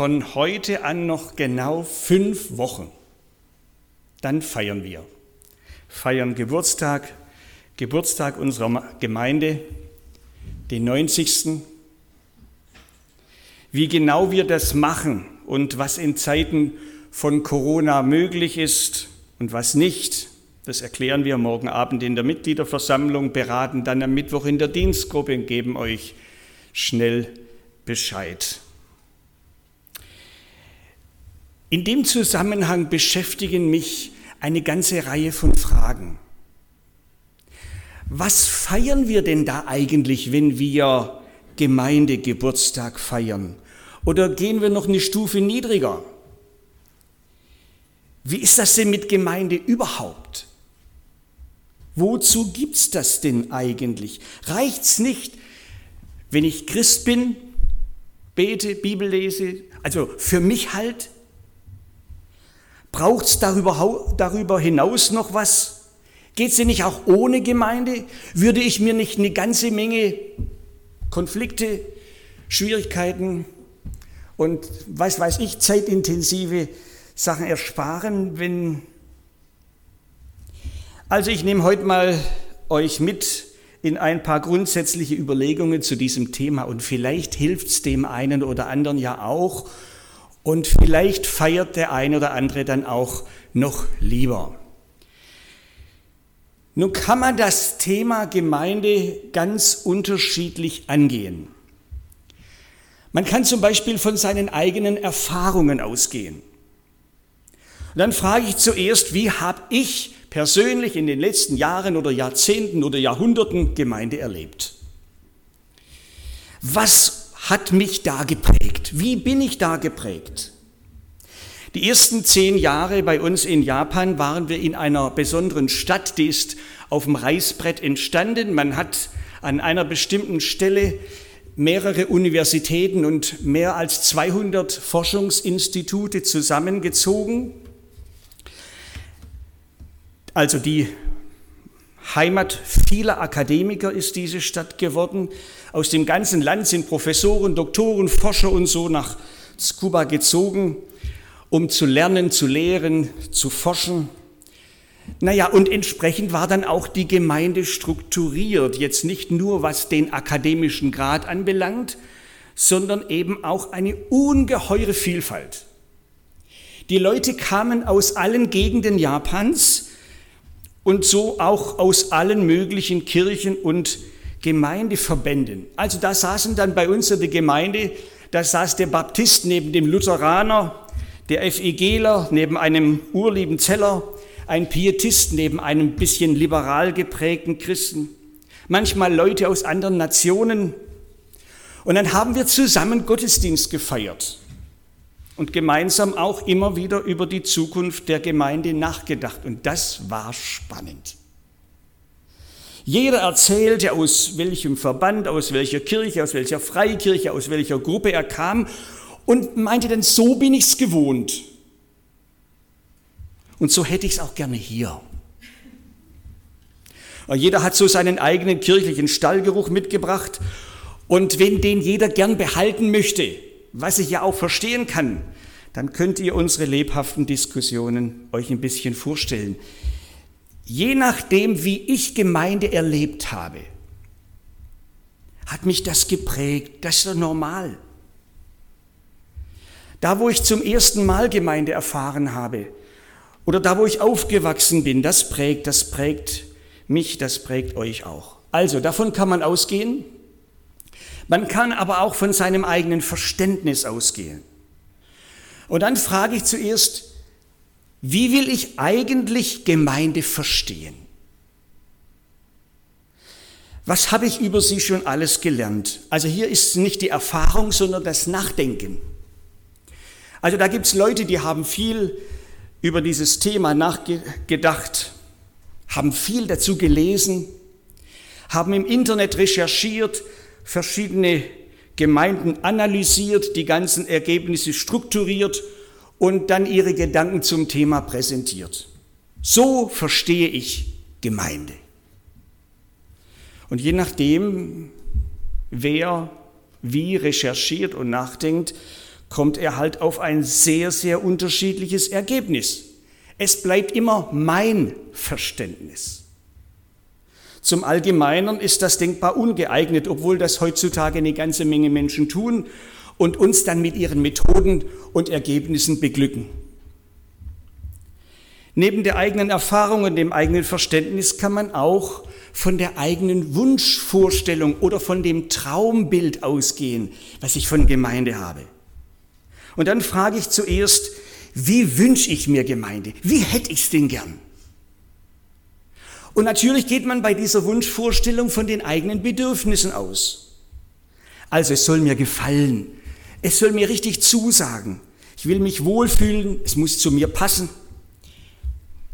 Von heute an noch genau fünf Wochen. Dann feiern wir. Feiern Geburtstag, Geburtstag unserer Gemeinde, den 90. Wie genau wir das machen und was in Zeiten von Corona möglich ist und was nicht, das erklären wir morgen Abend in der Mitgliederversammlung, beraten dann am Mittwoch in der Dienstgruppe und geben euch schnell Bescheid. In dem Zusammenhang beschäftigen mich eine ganze Reihe von Fragen. Was feiern wir denn da eigentlich, wenn wir Gemeindegeburtstag feiern? Oder gehen wir noch eine Stufe niedriger? Wie ist das denn mit Gemeinde überhaupt? Wozu gibt's das denn eigentlich? Reicht's nicht, wenn ich Christ bin, bete, Bibel lese, also für mich halt Braucht es darüber, darüber hinaus noch was? Geht es nicht auch ohne Gemeinde? Würde ich mir nicht eine ganze Menge Konflikte, Schwierigkeiten und was weiß ich, zeitintensive Sachen ersparen, wenn... Also ich nehme heute mal euch mit in ein paar grundsätzliche Überlegungen zu diesem Thema und vielleicht hilft es dem einen oder anderen ja auch, und vielleicht feiert der eine oder andere dann auch noch lieber. Nun kann man das Thema Gemeinde ganz unterschiedlich angehen. Man kann zum Beispiel von seinen eigenen Erfahrungen ausgehen. Und dann frage ich zuerst, wie habe ich persönlich in den letzten Jahren oder Jahrzehnten oder Jahrhunderten Gemeinde erlebt? Was hat mich da geprägt? Wie bin ich da geprägt? Die ersten zehn Jahre bei uns in Japan waren wir in einer besonderen Stadt, die ist auf dem Reißbrett entstanden. Man hat an einer bestimmten Stelle mehrere Universitäten und mehr als 200 Forschungsinstitute zusammengezogen. Also die Heimat vieler Akademiker ist diese Stadt geworden. Aus dem ganzen Land sind Professoren, Doktoren, Forscher und so nach Scuba gezogen, um zu lernen, zu lehren, zu forschen. Naja, und entsprechend war dann auch die Gemeinde strukturiert, jetzt nicht nur was den akademischen Grad anbelangt, sondern eben auch eine ungeheure Vielfalt. Die Leute kamen aus allen Gegenden Japans und so auch aus allen möglichen Kirchen und Gemeindeverbänden. Also da saßen dann bei uns in der Gemeinde, da saß der Baptist neben dem Lutheraner, der FEGler neben einem urlieben Zeller, ein Pietist neben einem bisschen liberal geprägten Christen, manchmal Leute aus anderen Nationen. Und dann haben wir zusammen Gottesdienst gefeiert und gemeinsam auch immer wieder über die Zukunft der Gemeinde nachgedacht. Und das war spannend. Jeder erzählte, aus welchem Verband, aus welcher Kirche, aus welcher Freikirche, aus welcher Gruppe er kam und meinte dann, so bin ich's gewohnt. Und so hätte ich es auch gerne hier. Jeder hat so seinen eigenen kirchlichen Stallgeruch mitgebracht. Und wenn den jeder gern behalten möchte, was ich ja auch verstehen kann, dann könnt ihr unsere lebhaften Diskussionen euch ein bisschen vorstellen je nachdem, wie ich Gemeinde erlebt habe, hat mich das geprägt. Das ist doch normal. Da, wo ich zum ersten Mal Gemeinde erfahren habe oder da, wo ich aufgewachsen bin, das prägt, das prägt mich, das prägt euch auch. Also, davon kann man ausgehen. Man kann aber auch von seinem eigenen Verständnis ausgehen. Und dann frage ich zuerst, wie will ich eigentlich Gemeinde verstehen? Was habe ich über sie schon alles gelernt? Also hier ist nicht die Erfahrung, sondern das Nachdenken. Also da gibt es Leute, die haben viel über dieses Thema nachgedacht, haben viel dazu gelesen, haben im Internet recherchiert, verschiedene Gemeinden analysiert, die ganzen Ergebnisse strukturiert und dann ihre Gedanken zum Thema präsentiert. So verstehe ich Gemeinde. Und je nachdem, wer wie recherchiert und nachdenkt, kommt er halt auf ein sehr, sehr unterschiedliches Ergebnis. Es bleibt immer mein Verständnis. Zum Allgemeinern ist das denkbar ungeeignet, obwohl das heutzutage eine ganze Menge Menschen tun und uns dann mit ihren Methoden und Ergebnissen beglücken. Neben der eigenen Erfahrung und dem eigenen Verständnis kann man auch von der eigenen Wunschvorstellung oder von dem Traumbild ausgehen, was ich von Gemeinde habe. Und dann frage ich zuerst, wie wünsche ich mir Gemeinde? Wie hätte ich es denn gern? Und natürlich geht man bei dieser Wunschvorstellung von den eigenen Bedürfnissen aus. Also es soll mir gefallen, es soll mir richtig zusagen, ich will mich wohlfühlen, es muss zu mir passen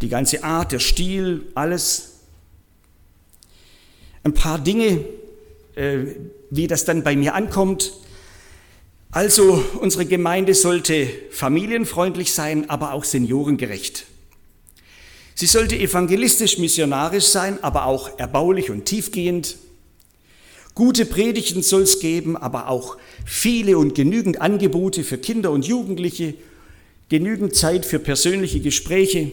die ganze Art, der Stil, alles. Ein paar Dinge, äh, wie das dann bei mir ankommt. Also unsere Gemeinde sollte familienfreundlich sein, aber auch seniorengerecht. Sie sollte evangelistisch missionarisch sein, aber auch erbaulich und tiefgehend. Gute Predigten soll es geben, aber auch viele und genügend Angebote für Kinder und Jugendliche, genügend Zeit für persönliche Gespräche.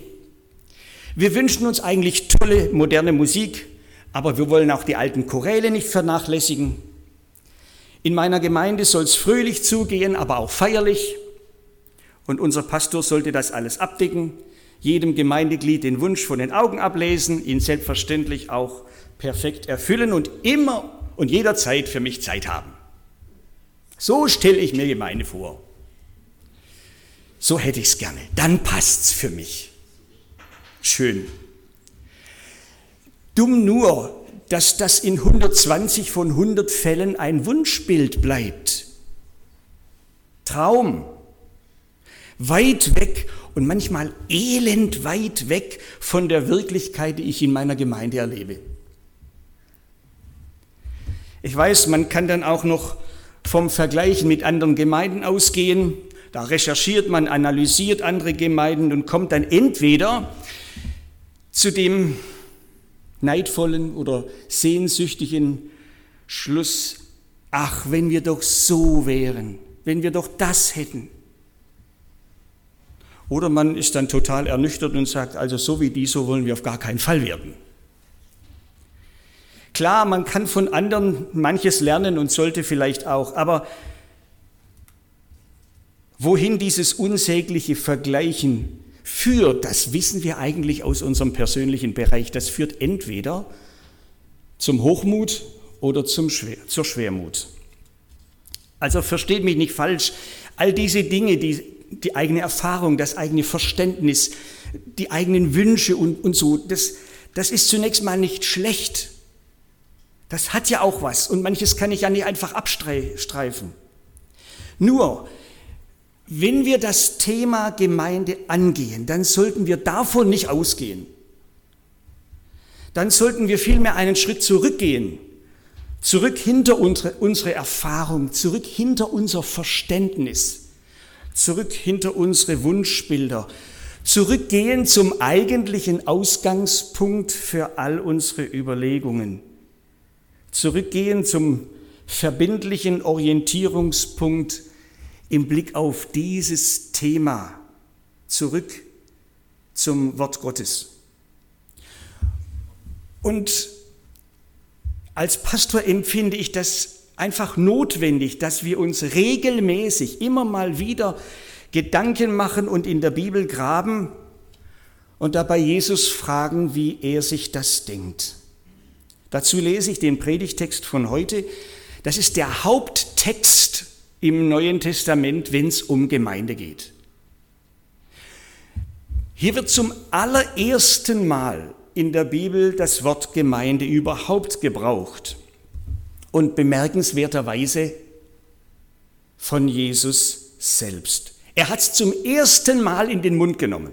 Wir wünschen uns eigentlich tolle, moderne Musik, aber wir wollen auch die alten Choräle nicht vernachlässigen. In meiner Gemeinde soll es fröhlich zugehen, aber auch feierlich. Und unser Pastor sollte das alles abdecken, jedem Gemeindeglied den Wunsch von den Augen ablesen, ihn selbstverständlich auch perfekt erfüllen und immer und jederzeit für mich Zeit haben. So stelle ich mir Gemeinde vor. So hätte ich es gerne. Dann passt es für mich schön. Dumm nur, dass das in 120 von 100 Fällen ein Wunschbild bleibt. Traum. Weit weg und manchmal elend weit weg von der Wirklichkeit, die ich in meiner Gemeinde erlebe. Ich weiß, man kann dann auch noch vom Vergleichen mit anderen Gemeinden ausgehen. Da recherchiert man, analysiert andere Gemeinden und kommt dann entweder zu dem neidvollen oder sehnsüchtigen Schluss, ach, wenn wir doch so wären, wenn wir doch das hätten. Oder man ist dann total ernüchtert und sagt, also so wie die, so wollen wir auf gar keinen Fall werden. Klar, man kann von anderen manches lernen und sollte vielleicht auch, aber wohin dieses unsägliche Vergleichen führt, das wissen wir eigentlich aus unserem persönlichen Bereich, das führt entweder zum Hochmut oder zum Schwer, zur Schwermut. Also versteht mich nicht falsch, all diese Dinge, die, die eigene Erfahrung, das eigene Verständnis, die eigenen Wünsche und, und so, das, das ist zunächst mal nicht schlecht. Das hat ja auch was und manches kann ich ja nicht einfach abstreifen. Nur, wenn wir das Thema Gemeinde angehen, dann sollten wir davon nicht ausgehen. Dann sollten wir vielmehr einen Schritt zurückgehen, zurück hinter unsere, unsere Erfahrung, zurück hinter unser Verständnis, zurück hinter unsere Wunschbilder, zurückgehen zum eigentlichen Ausgangspunkt für all unsere Überlegungen, zurückgehen zum verbindlichen Orientierungspunkt im Blick auf dieses Thema. Zurück zum Wort Gottes. Und als Pastor empfinde ich das einfach notwendig, dass wir uns regelmäßig immer mal wieder Gedanken machen und in der Bibel graben und dabei Jesus fragen, wie er sich das denkt. Dazu lese ich den Predigtext von heute. Das ist der Haupttext im Neuen Testament, wenn es um Gemeinde geht. Hier wird zum allerersten Mal in der Bibel das Wort Gemeinde überhaupt gebraucht und bemerkenswerterweise von Jesus selbst. Er hat es zum ersten Mal in den Mund genommen,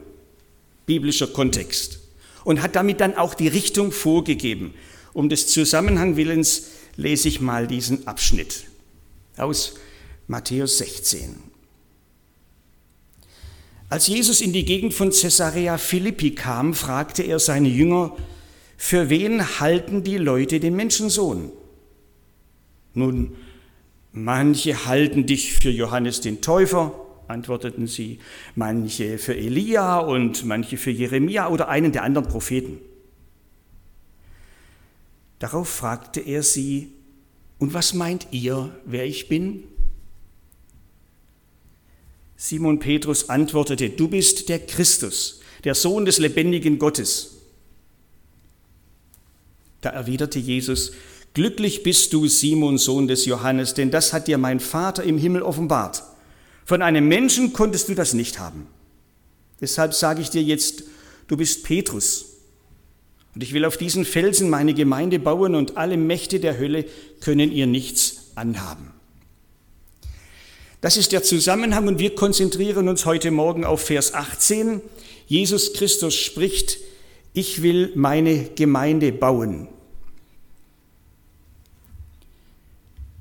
biblischer Kontext, und hat damit dann auch die Richtung vorgegeben. Um des Zusammenhang willens lese ich mal diesen Abschnitt aus Matthäus 16. Als Jesus in die Gegend von Caesarea Philippi kam, fragte er seine Jünger, für wen halten die Leute den Menschensohn? Nun, Manche halten dich für Johannes den Täufer, antworteten sie, manche für Elia und manche für Jeremia oder einen der anderen Propheten. Darauf fragte er sie, und was meint ihr, wer ich bin? Simon Petrus antwortete, du bist der Christus, der Sohn des lebendigen Gottes. Da erwiderte Jesus, Glücklich bist du, Simon, Sohn des Johannes, denn das hat dir mein Vater im Himmel offenbart. Von einem Menschen konntest du das nicht haben. Deshalb sage ich dir jetzt, du bist Petrus. Und ich will auf diesen Felsen meine Gemeinde bauen und alle Mächte der Hölle können ihr nichts anhaben. Das ist der Zusammenhang und wir konzentrieren uns heute Morgen auf Vers 18. Jesus Christus spricht, ich will meine Gemeinde bauen.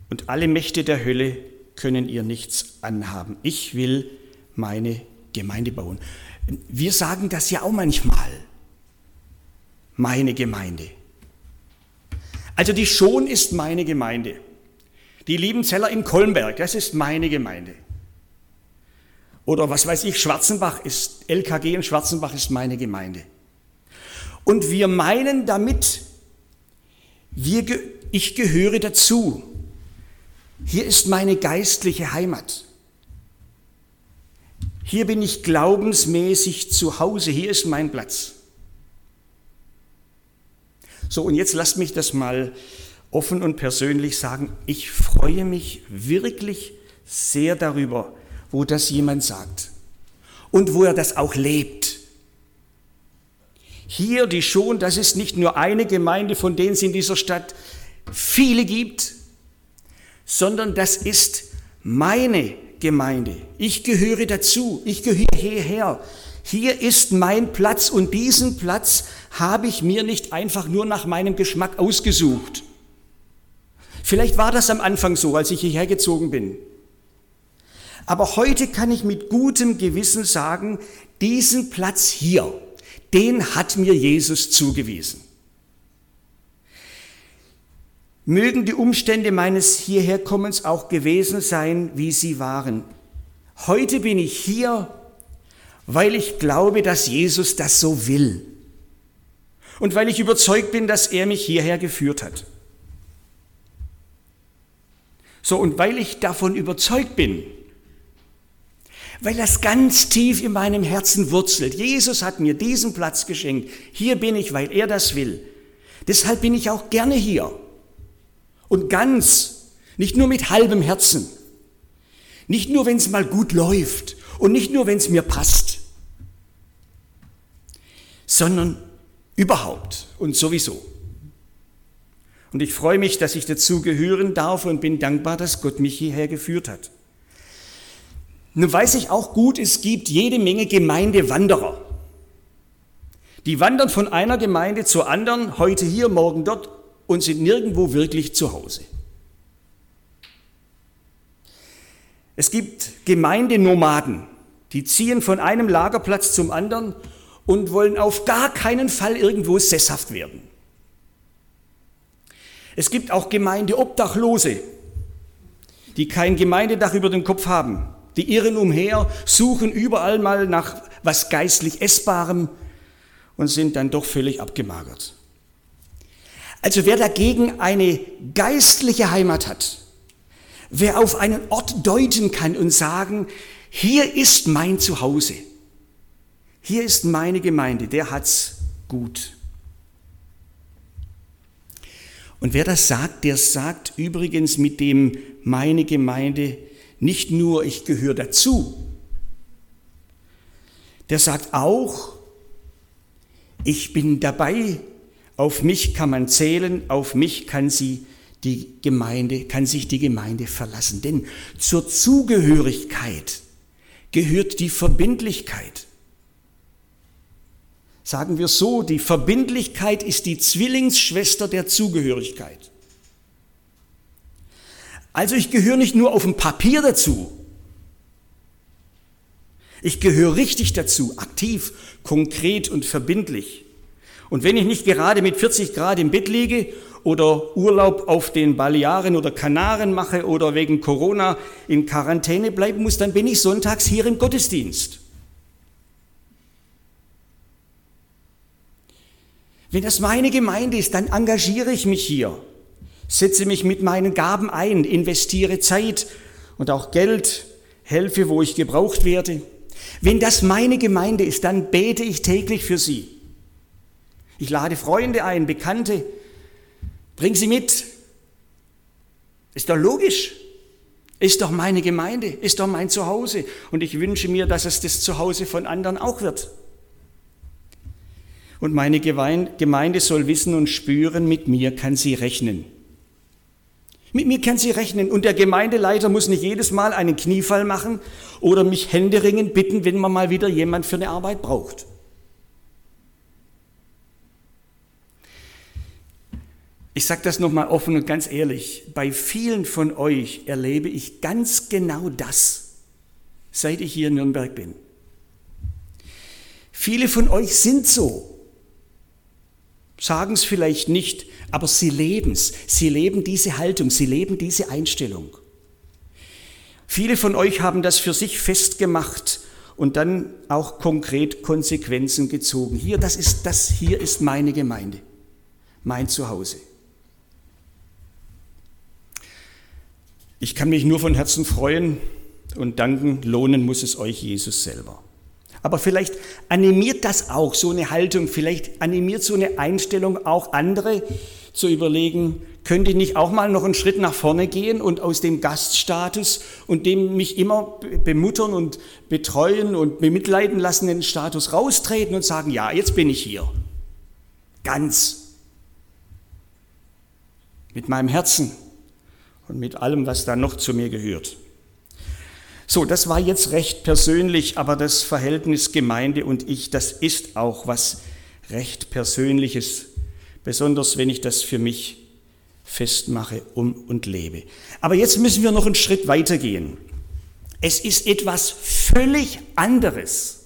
Und alle Mächte der Hölle können ihr nichts anhaben. Ich will meine Gemeinde bauen. Wir sagen das ja auch manchmal. Meine Gemeinde. Also die Schon ist meine Gemeinde. Die Liebenzeller in Kolmberg, das ist meine Gemeinde. Oder was weiß ich, Schwarzenbach ist, LKG in Schwarzenbach ist meine Gemeinde. Und wir meinen damit, wir, ich gehöre dazu. Hier ist meine geistliche Heimat. Hier bin ich glaubensmäßig zu Hause. Hier ist mein Platz. So, und jetzt lasst mich das mal offen und persönlich sagen. Ich freue mich wirklich sehr darüber, wo das jemand sagt und wo er das auch lebt. Hier die schon, das ist nicht nur eine Gemeinde, von denen es in dieser Stadt viele gibt, sondern das ist meine Gemeinde. Ich gehöre dazu, ich gehöre hierher. Hier ist mein Platz und diesen Platz habe ich mir nicht einfach nur nach meinem Geschmack ausgesucht. Vielleicht war das am Anfang so, als ich hierher gezogen bin. Aber heute kann ich mit gutem Gewissen sagen, diesen Platz hier, den hat mir Jesus zugewiesen. Mögen die Umstände meines Hierherkommens auch gewesen sein, wie sie waren. Heute bin ich hier, weil ich glaube, dass Jesus das so will. Und weil ich überzeugt bin, dass er mich hierher geführt hat. So, und weil ich davon überzeugt bin, weil das ganz tief in meinem Herzen wurzelt. Jesus hat mir diesen Platz geschenkt. Hier bin ich, weil er das will. Deshalb bin ich auch gerne hier. Und ganz, nicht nur mit halbem Herzen, nicht nur, wenn es mal gut läuft und nicht nur, wenn es mir passt, sondern überhaupt und sowieso. Und ich freue mich, dass ich dazu gehören darf und bin dankbar, dass Gott mich hierher geführt hat. Nun weiß ich auch gut, es gibt jede Menge Gemeindewanderer. Die wandern von einer Gemeinde zur anderen, heute hier, morgen dort und sind nirgendwo wirklich zu Hause. Es gibt Gemeindenomaden, die ziehen von einem Lagerplatz zum anderen und wollen auf gar keinen Fall irgendwo sesshaft werden. Es gibt auch Gemeindeobdachlose, die kein Gemeindedach über dem Kopf haben. Die irren umher, suchen überall mal nach was geistlich Essbarem und sind dann doch völlig abgemagert. Also wer dagegen eine geistliche Heimat hat, wer auf einen Ort deuten kann und sagen, hier ist mein Zuhause, hier ist meine Gemeinde, der hat's gut. Und wer das sagt, der sagt übrigens mit dem meine Gemeinde nicht nur ich gehöre dazu, der sagt auch, ich bin dabei auf mich kann man zählen, auf mich kann sie die Gemeinde, kann sich die Gemeinde verlassen. Denn zur Zugehörigkeit gehört die Verbindlichkeit. Sagen wir so, die Verbindlichkeit ist die Zwillingsschwester der Zugehörigkeit. Also ich gehöre nicht nur auf dem Papier dazu, ich gehöre richtig dazu, aktiv, konkret und verbindlich. Und wenn ich nicht gerade mit 40 Grad im Bett liege oder Urlaub auf den Balearen oder Kanaren mache oder wegen Corona in Quarantäne bleiben muss, dann bin ich sonntags hier im Gottesdienst. Wenn das meine Gemeinde ist, dann engagiere ich mich hier, setze mich mit meinen Gaben ein, investiere Zeit und auch Geld, helfe, wo ich gebraucht werde. Wenn das meine Gemeinde ist, dann bete ich täglich für sie. Ich lade Freunde ein, Bekannte, bring sie mit. Ist doch logisch. Ist doch meine Gemeinde, ist doch mein Zuhause. Und ich wünsche mir, dass es das Zuhause von anderen auch wird. Und meine Gemeinde soll wissen und spüren, mit mir kann sie rechnen. Mit mir kann sie rechnen. Und der Gemeindeleiter muss nicht jedes Mal einen Kniefall machen oder mich händeringend bitten, wenn man mal wieder jemand für eine Arbeit braucht. Ich sage das nochmal offen und ganz ehrlich, bei vielen von euch erlebe ich ganz genau das, seit ich hier in Nürnberg bin. Viele von euch sind so, sagen es vielleicht nicht, aber sie leben es, sie leben diese Haltung, sie leben diese Einstellung. Viele von euch haben das für sich festgemacht und dann auch konkret Konsequenzen gezogen. Hier, das ist das, hier ist meine Gemeinde, mein Zuhause. Ich kann mich nur von Herzen freuen und danken, lohnen muss es euch Jesus selber. Aber vielleicht animiert das auch so eine Haltung, vielleicht animiert so eine Einstellung auch andere zu überlegen, könnte ich nicht auch mal noch einen Schritt nach vorne gehen und aus dem Gaststatus und dem mich immer bemuttern und betreuen und bemitleiden lassenden Status raustreten und sagen, ja, jetzt bin ich hier. Ganz. Mit meinem Herzen, und mit allem, was da noch zu mir gehört. So, das war jetzt recht persönlich, aber das Verhältnis Gemeinde und ich, das ist auch was recht Persönliches, besonders wenn ich das für mich festmache um und lebe. Aber jetzt müssen wir noch einen Schritt weitergehen. Es ist etwas völlig anderes.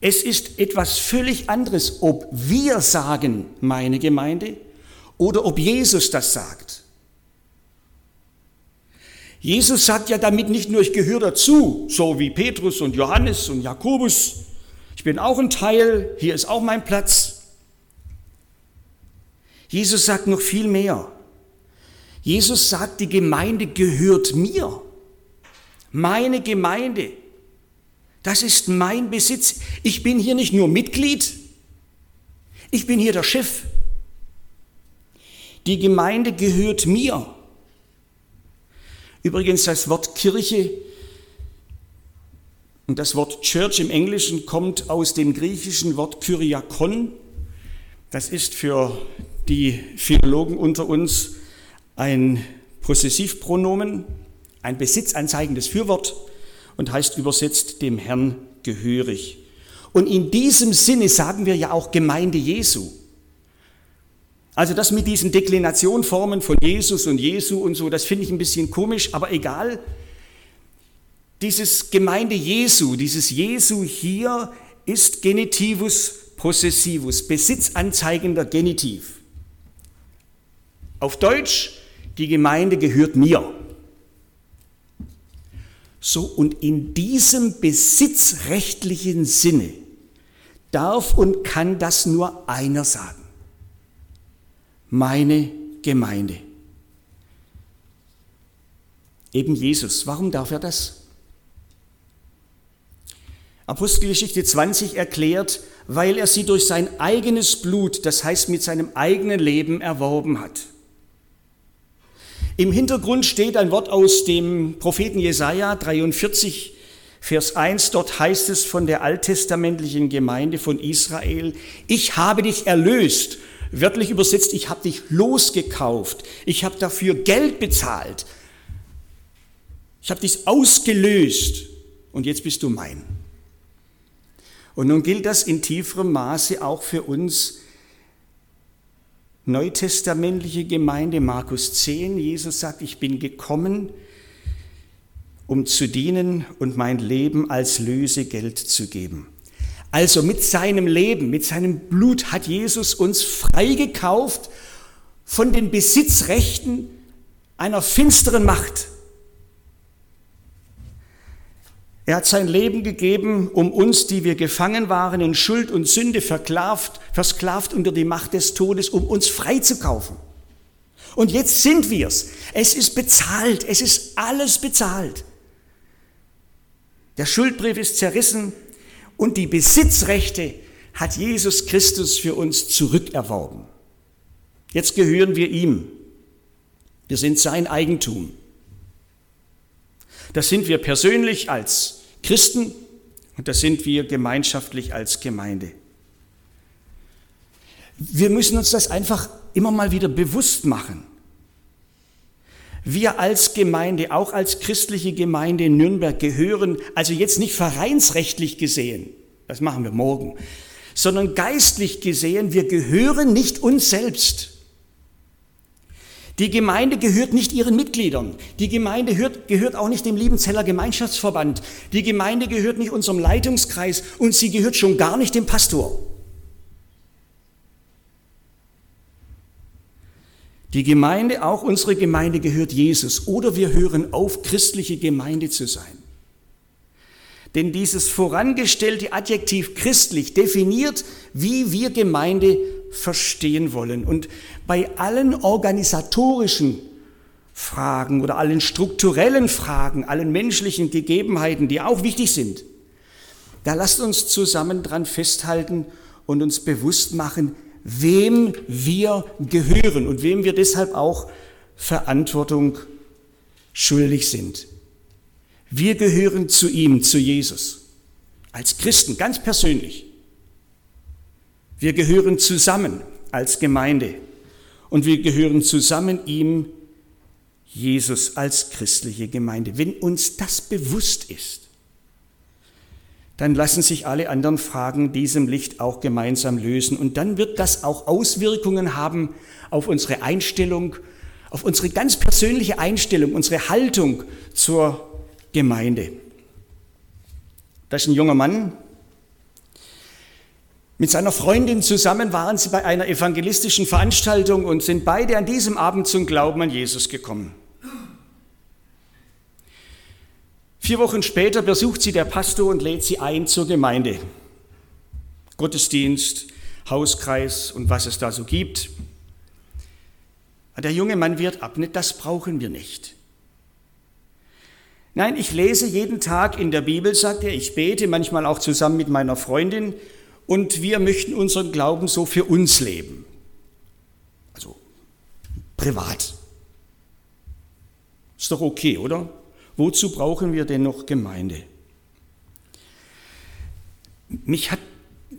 Es ist etwas völlig anderes, ob wir sagen, meine Gemeinde, oder ob Jesus das sagt. Jesus sagt ja damit nicht nur, ich gehöre dazu, so wie Petrus und Johannes und Jakobus. Ich bin auch ein Teil, hier ist auch mein Platz. Jesus sagt noch viel mehr. Jesus sagt, die Gemeinde gehört mir. Meine Gemeinde. Das ist mein Besitz. Ich bin hier nicht nur Mitglied, ich bin hier der Chef. Die Gemeinde gehört mir. Übrigens das Wort Kirche und das Wort Church im Englischen kommt aus dem griechischen Wort Kyriakon. Das ist für die Philologen unter uns ein Possessivpronomen, ein besitzanzeigendes Fürwort und heißt übersetzt dem Herrn gehörig. Und in diesem Sinne sagen wir ja auch Gemeinde Jesu. Also das mit diesen Deklinationformen von Jesus und Jesu und so, das finde ich ein bisschen komisch, aber egal. Dieses Gemeinde Jesu, dieses Jesu hier ist Genitivus possessivus, besitzanzeigender Genitiv. Auf Deutsch, die Gemeinde gehört mir. So, und in diesem besitzrechtlichen Sinne darf und kann das nur einer sagen meine Gemeinde. Eben Jesus. Warum darf er das? Apostelgeschichte 20 erklärt, weil er sie durch sein eigenes Blut, das heißt mit seinem eigenen Leben, erworben hat. Im Hintergrund steht ein Wort aus dem Propheten Jesaja 43, Vers 1. Dort heißt es von der alttestamentlichen Gemeinde von Israel: Ich habe dich erlöst Wörtlich übersetzt, ich habe dich losgekauft, ich habe dafür Geld bezahlt, ich habe dich ausgelöst und jetzt bist du mein. Und nun gilt das in tieferem Maße auch für uns neutestamentliche Gemeinde, Markus 10. Jesus sagt, ich bin gekommen, um zu dienen und mein Leben als Lösegeld zu geben. Also mit seinem Leben, mit seinem Blut hat Jesus uns freigekauft von den Besitzrechten einer finsteren Macht. Er hat sein Leben gegeben, um uns, die wir gefangen waren, in Schuld und Sünde versklavt, versklavt unter die Macht des Todes, um uns freizukaufen. Und jetzt sind wir's. Es ist bezahlt. Es ist alles bezahlt. Der Schuldbrief ist zerrissen und die Besitzrechte hat Jesus Christus für uns zurückerworben. Jetzt gehören wir ihm. Wir sind sein Eigentum. Das sind wir persönlich als Christen und das sind wir gemeinschaftlich als Gemeinde. Wir müssen uns das einfach immer mal wieder bewusst machen. Wir als Gemeinde, auch als christliche Gemeinde in Nürnberg gehören, also jetzt nicht vereinsrechtlich gesehen, das machen wir morgen, sondern geistlich gesehen, wir gehören nicht uns selbst. Die Gemeinde gehört nicht ihren Mitgliedern. Die Gemeinde gehört, gehört auch nicht dem Liebenzeller Gemeinschaftsverband. Die Gemeinde gehört nicht unserem Leitungskreis und sie gehört schon gar nicht dem Pastor. Die Gemeinde, auch unsere Gemeinde gehört Jesus oder wir hören auf, christliche Gemeinde zu sein. Denn dieses vorangestellte Adjektiv christlich definiert, wie wir Gemeinde verstehen wollen. Und bei allen organisatorischen Fragen oder allen strukturellen Fragen, allen menschlichen Gegebenheiten, die auch wichtig sind, da lasst uns zusammen dran festhalten und uns bewusst machen, wem wir gehören und wem wir deshalb auch Verantwortung schuldig sind. Wir gehören zu ihm, zu Jesus, als Christen, ganz persönlich. Wir gehören zusammen als Gemeinde und wir gehören zusammen ihm, Jesus, als christliche Gemeinde. Wenn uns das bewusst ist, dann lassen sich alle anderen Fragen diesem Licht auch gemeinsam lösen. Und dann wird das auch Auswirkungen haben auf unsere Einstellung, auf unsere ganz persönliche Einstellung, unsere Haltung zur Gemeinde. Das ist ein junger Mann. Mit seiner Freundin zusammen waren sie bei einer evangelistischen Veranstaltung und sind beide an diesem Abend zum Glauben an Jesus gekommen. Vier Wochen später besucht sie der Pastor und lädt sie ein zur Gemeinde. Gottesdienst, Hauskreis und was es da so gibt. Der junge Mann wird ab, das brauchen wir nicht. Nein, ich lese jeden Tag in der Bibel, sagt er, ich bete manchmal auch zusammen mit meiner Freundin und wir möchten unseren Glauben so für uns leben. Also privat. Ist doch okay, oder? Wozu brauchen wir denn noch Gemeinde? Mich hat,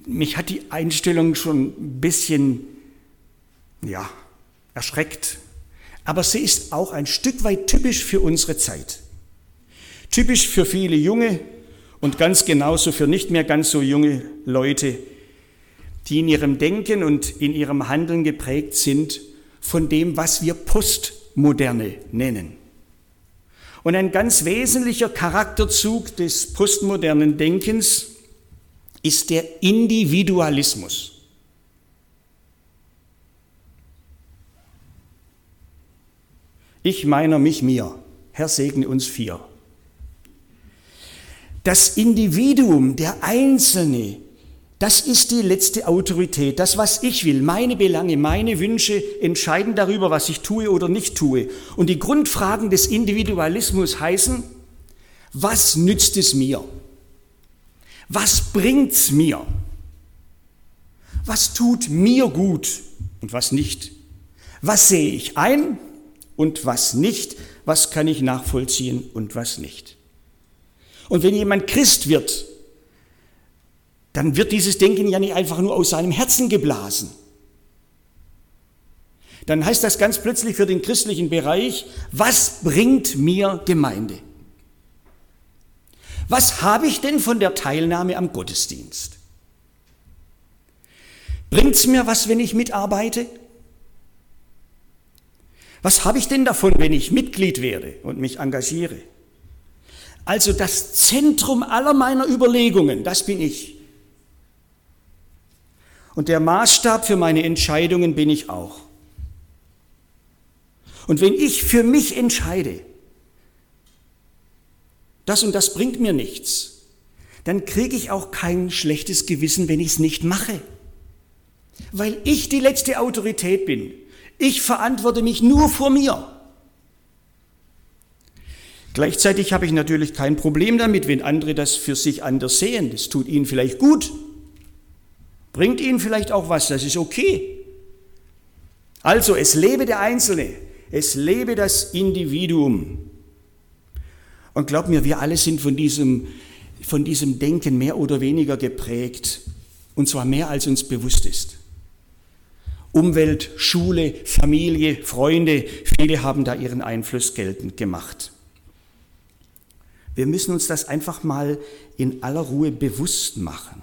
mich hat die Einstellung schon ein bisschen, ja, erschreckt. Aber sie ist auch ein Stück weit typisch für unsere Zeit. Typisch für viele junge und ganz genauso für nicht mehr ganz so junge Leute, die in ihrem Denken und in ihrem Handeln geprägt sind von dem, was wir Postmoderne nennen. Und ein ganz wesentlicher Charakterzug des postmodernen Denkens ist der Individualismus. Ich meiner, mich, mir. Herr segne uns vier. Das Individuum, der Einzelne, das ist die letzte Autorität. Das, was ich will, meine Belange, meine Wünsche entscheiden darüber, was ich tue oder nicht tue. Und die Grundfragen des Individualismus heißen, was nützt es mir? Was bringt's mir? Was tut mir gut und was nicht? Was sehe ich ein und was nicht? Was kann ich nachvollziehen und was nicht? Und wenn jemand Christ wird, dann wird dieses Denken ja nicht einfach nur aus seinem Herzen geblasen. Dann heißt das ganz plötzlich für den christlichen Bereich, was bringt mir Gemeinde? Was habe ich denn von der Teilnahme am Gottesdienst? Bringt es mir was, wenn ich mitarbeite? Was habe ich denn davon, wenn ich Mitglied werde und mich engagiere? Also das Zentrum aller meiner Überlegungen, das bin ich. Und der Maßstab für meine Entscheidungen bin ich auch. Und wenn ich für mich entscheide, das und das bringt mir nichts, dann kriege ich auch kein schlechtes Gewissen, wenn ich es nicht mache. Weil ich die letzte Autorität bin. Ich verantworte mich nur vor mir. Gleichzeitig habe ich natürlich kein Problem damit, wenn andere das für sich anders sehen. Das tut ihnen vielleicht gut, bringt ihnen vielleicht auch was, das ist okay. Also, es lebe der Einzelne, es lebe das Individuum. Und glaub mir, wir alle sind von diesem, von diesem Denken mehr oder weniger geprägt, und zwar mehr als uns bewusst ist. Umwelt, Schule, Familie, Freunde, viele haben da ihren Einfluss geltend gemacht. Wir müssen uns das einfach mal in aller Ruhe bewusst machen.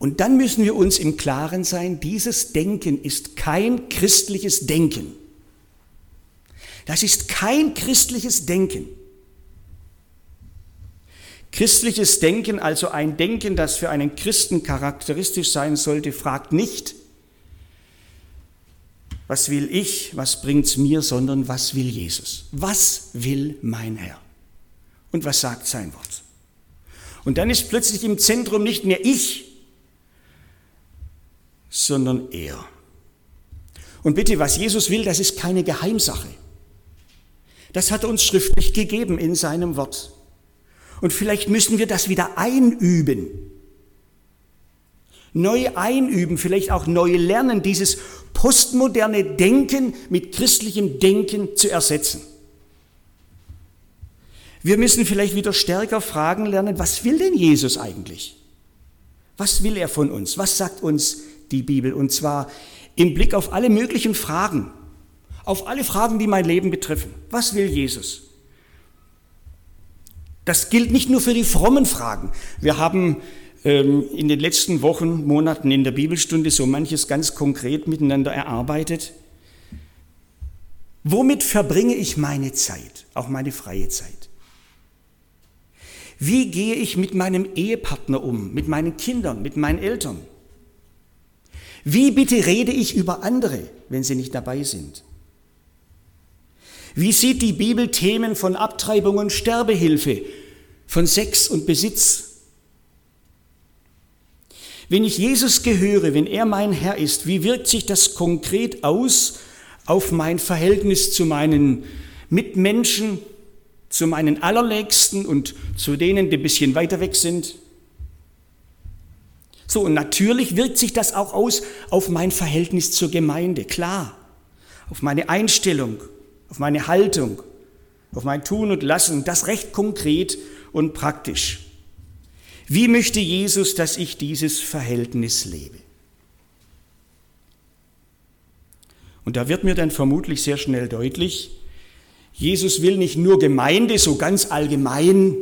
Und dann müssen wir uns im Klaren sein, dieses Denken ist kein christliches Denken. Das ist kein christliches Denken. Christliches Denken, also ein Denken, das für einen Christen charakteristisch sein sollte, fragt nicht, was will ich, was bringt's mir, sondern was will Jesus? Was will mein Herr? Und was sagt sein Wort? Und dann ist plötzlich im Zentrum nicht mehr ich, sondern er. Und bitte, was Jesus will, das ist keine Geheimsache. Das hat er uns schriftlich gegeben in seinem Wort. Und vielleicht müssen wir das wieder einüben. Neu einüben, vielleicht auch neu lernen, dieses postmoderne Denken mit christlichem Denken zu ersetzen. Wir müssen vielleicht wieder stärker fragen lernen, was will denn Jesus eigentlich? Was will er von uns? Was sagt uns die Bibel? Und zwar im Blick auf alle möglichen Fragen, auf alle Fragen, die mein Leben betreffen. Was will Jesus? Das gilt nicht nur für die frommen Fragen. Wir haben ähm, in den letzten Wochen, Monaten in der Bibelstunde so manches ganz konkret miteinander erarbeitet. Womit verbringe ich meine Zeit, auch meine freie Zeit? Wie gehe ich mit meinem Ehepartner um, mit meinen Kindern, mit meinen Eltern? Wie bitte rede ich über andere, wenn sie nicht dabei sind? Wie sieht die Bibel Themen von Abtreibung und Sterbehilfe, von Sex und Besitz? Wenn ich Jesus gehöre, wenn er mein Herr ist, wie wirkt sich das konkret aus auf mein Verhältnis zu meinen Mitmenschen, zu meinen Allerlächsten und zu denen, die ein bisschen weiter weg sind. So, und natürlich wirkt sich das auch aus auf mein Verhältnis zur Gemeinde, klar, auf meine Einstellung, auf meine Haltung, auf mein Tun und Lassen, das recht konkret und praktisch. Wie möchte Jesus, dass ich dieses Verhältnis lebe? Und da wird mir dann vermutlich sehr schnell deutlich, Jesus will nicht nur Gemeinde so ganz allgemein,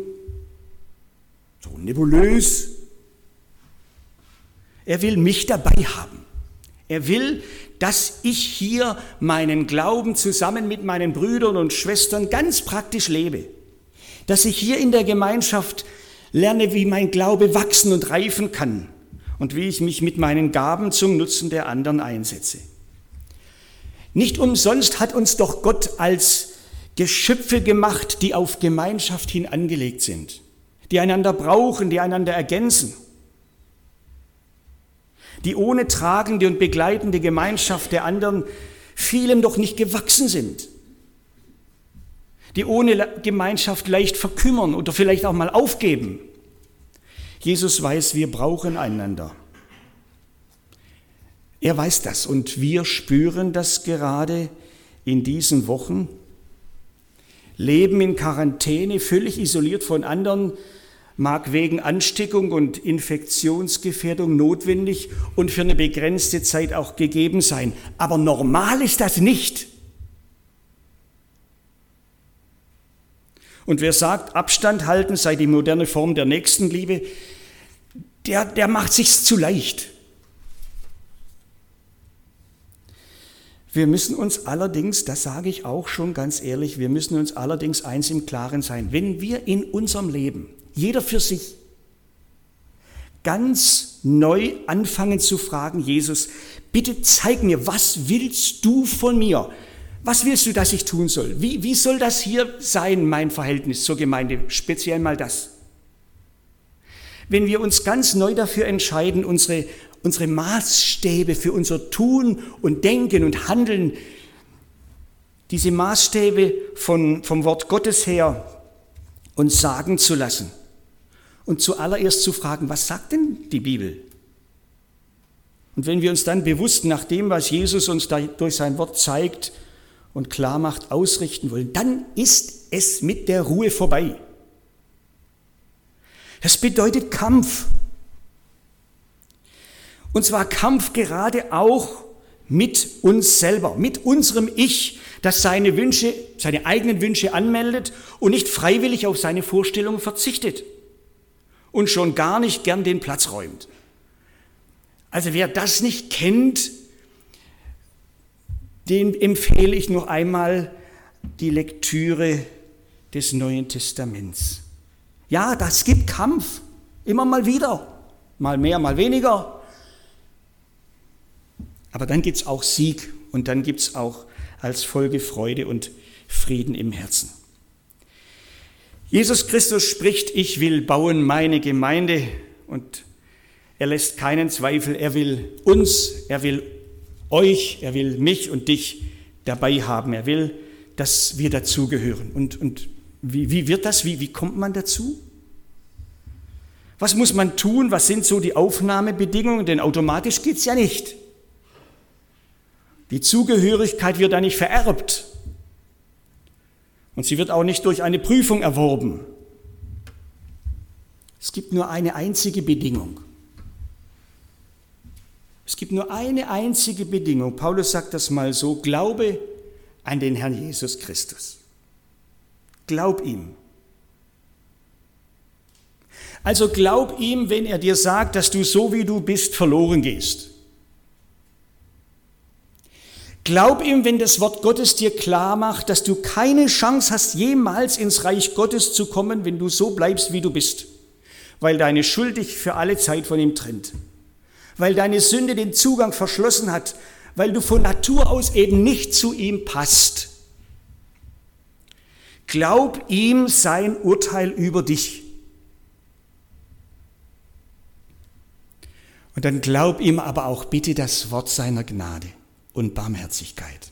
so nebulös. Er will mich dabei haben. Er will, dass ich hier meinen Glauben zusammen mit meinen Brüdern und Schwestern ganz praktisch lebe. Dass ich hier in der Gemeinschaft lerne, wie mein Glaube wachsen und reifen kann und wie ich mich mit meinen Gaben zum Nutzen der anderen einsetze. Nicht umsonst hat uns doch Gott als Geschöpfe gemacht, die auf Gemeinschaft hin angelegt sind, die einander brauchen, die einander ergänzen, die ohne tragende und begleitende Gemeinschaft der anderen vielem doch nicht gewachsen sind, die ohne Gemeinschaft leicht verkümmern oder vielleicht auch mal aufgeben. Jesus weiß, wir brauchen einander. Er weiß das und wir spüren das gerade in diesen Wochen Leben in Quarantäne, völlig isoliert von anderen, mag wegen Ansteckung und Infektionsgefährdung notwendig und für eine begrenzte Zeit auch gegeben sein. Aber normal ist das nicht. Und wer sagt, Abstand halten sei die moderne Form der Nächstenliebe, der, der macht sich's zu leicht. Wir müssen uns allerdings, das sage ich auch schon ganz ehrlich, wir müssen uns allerdings eins im Klaren sein. Wenn wir in unserem Leben, jeder für sich, ganz neu anfangen zu fragen, Jesus, bitte zeig mir, was willst du von mir? Was willst du, dass ich tun soll? Wie, wie soll das hier sein, mein Verhältnis zur Gemeinde? Speziell mal das. Wenn wir uns ganz neu dafür entscheiden, unsere, unsere Maßstäbe für unser Tun und Denken und Handeln, diese Maßstäbe von, vom Wort Gottes her uns sagen zu lassen und zuallererst zu fragen, was sagt denn die Bibel? Und wenn wir uns dann bewusst nach dem, was Jesus uns durch sein Wort zeigt und klar macht, ausrichten wollen, dann ist es mit der Ruhe vorbei. Das bedeutet Kampf. Und zwar Kampf gerade auch mit uns selber, mit unserem Ich, das seine Wünsche, seine eigenen Wünsche anmeldet und nicht freiwillig auf seine Vorstellungen verzichtet und schon gar nicht gern den Platz räumt. Also wer das nicht kennt, den empfehle ich noch einmal die Lektüre des Neuen Testaments. Ja, das gibt Kampf, immer mal wieder, mal mehr, mal weniger. Aber dann gibt es auch Sieg und dann gibt es auch als Folge Freude und Frieden im Herzen. Jesus Christus spricht, ich will bauen meine Gemeinde und er lässt keinen Zweifel, er will uns, er will euch, er will mich und dich dabei haben. Er will, dass wir dazugehören. Und, und wie, wie wird das? Wie, wie kommt man dazu? Was muss man tun? Was sind so die Aufnahmebedingungen? Denn automatisch geht es ja nicht. Die Zugehörigkeit wird ja nicht vererbt. Und sie wird auch nicht durch eine Prüfung erworben. Es gibt nur eine einzige Bedingung. Es gibt nur eine einzige Bedingung. Paulus sagt das mal so, glaube an den Herrn Jesus Christus. Glaub ihm. Also glaub ihm, wenn er dir sagt, dass du so wie du bist verloren gehst. Glaub ihm, wenn das Wort Gottes dir klar macht, dass du keine Chance hast, jemals ins Reich Gottes zu kommen, wenn du so bleibst, wie du bist, weil deine Schuld dich für alle Zeit von ihm trennt weil deine Sünde den Zugang verschlossen hat, weil du von Natur aus eben nicht zu ihm passt. Glaub ihm sein Urteil über dich. Und dann glaub ihm aber auch bitte das Wort seiner Gnade und Barmherzigkeit.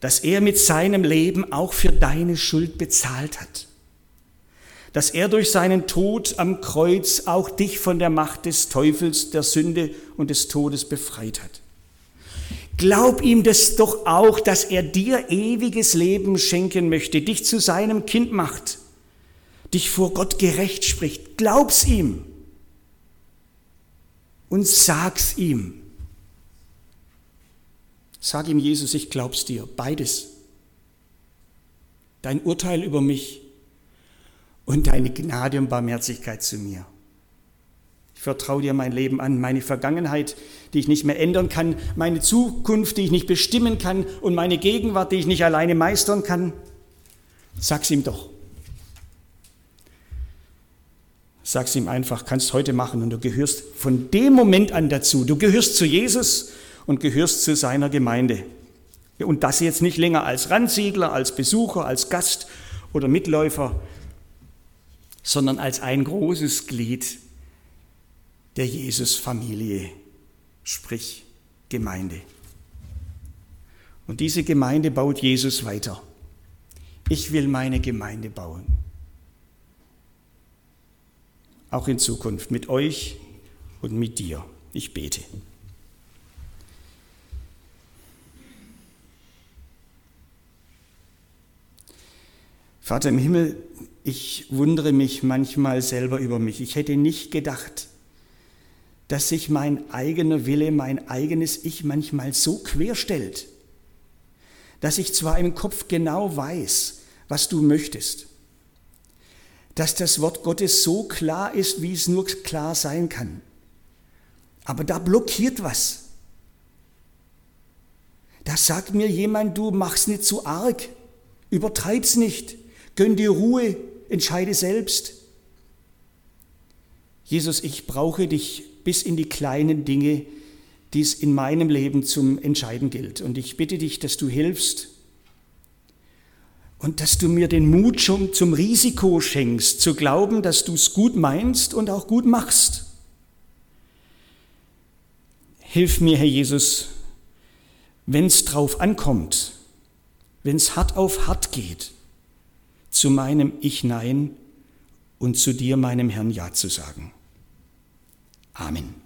Dass er mit seinem Leben auch für deine Schuld bezahlt hat dass er durch seinen Tod am Kreuz auch dich von der Macht des Teufels, der Sünde und des Todes befreit hat. Glaub ihm das doch auch, dass er dir ewiges Leben schenken möchte, dich zu seinem Kind macht, dich vor Gott gerecht spricht. Glaub's ihm und sag's ihm. Sag ihm, Jesus, ich glaub's dir, beides. Dein Urteil über mich und deine Gnade und Barmherzigkeit zu mir. Ich vertraue dir mein Leben an, meine Vergangenheit, die ich nicht mehr ändern kann, meine Zukunft, die ich nicht bestimmen kann und meine Gegenwart, die ich nicht alleine meistern kann. Sag's ihm doch. Sag's ihm einfach, kannst heute machen und du gehörst von dem Moment an dazu. Du gehörst zu Jesus und gehörst zu seiner Gemeinde. Und das jetzt nicht länger als Randsiedler, als Besucher, als Gast oder Mitläufer, sondern als ein großes Glied der Jesus-Familie, sprich Gemeinde. Und diese Gemeinde baut Jesus weiter. Ich will meine Gemeinde bauen. Auch in Zukunft mit euch und mit dir. Ich bete. Vater im Himmel, ich wundere mich manchmal selber über mich. Ich hätte nicht gedacht, dass sich mein eigener Wille, mein eigenes Ich manchmal so quer stellt, dass ich zwar im Kopf genau weiß, was du möchtest, dass das Wort Gottes so klar ist, wie es nur klar sein kann, aber da blockiert was. Da sagt mir jemand, du mach's nicht zu arg, übertreib's nicht, gönn dir Ruhe, entscheide selbst. Jesus, ich brauche dich bis in die kleinen Dinge, die es in meinem Leben zum Entscheiden gilt. Und ich bitte dich, dass du hilfst und dass du mir den Mut schon zum Risiko schenkst, zu glauben, dass du es gut meinst und auch gut machst. Hilf mir, Herr Jesus, wenn es drauf ankommt, wenn es hart auf hart geht, zu meinem Ich Nein und zu dir, meinem Herrn, Ja zu sagen. Amen.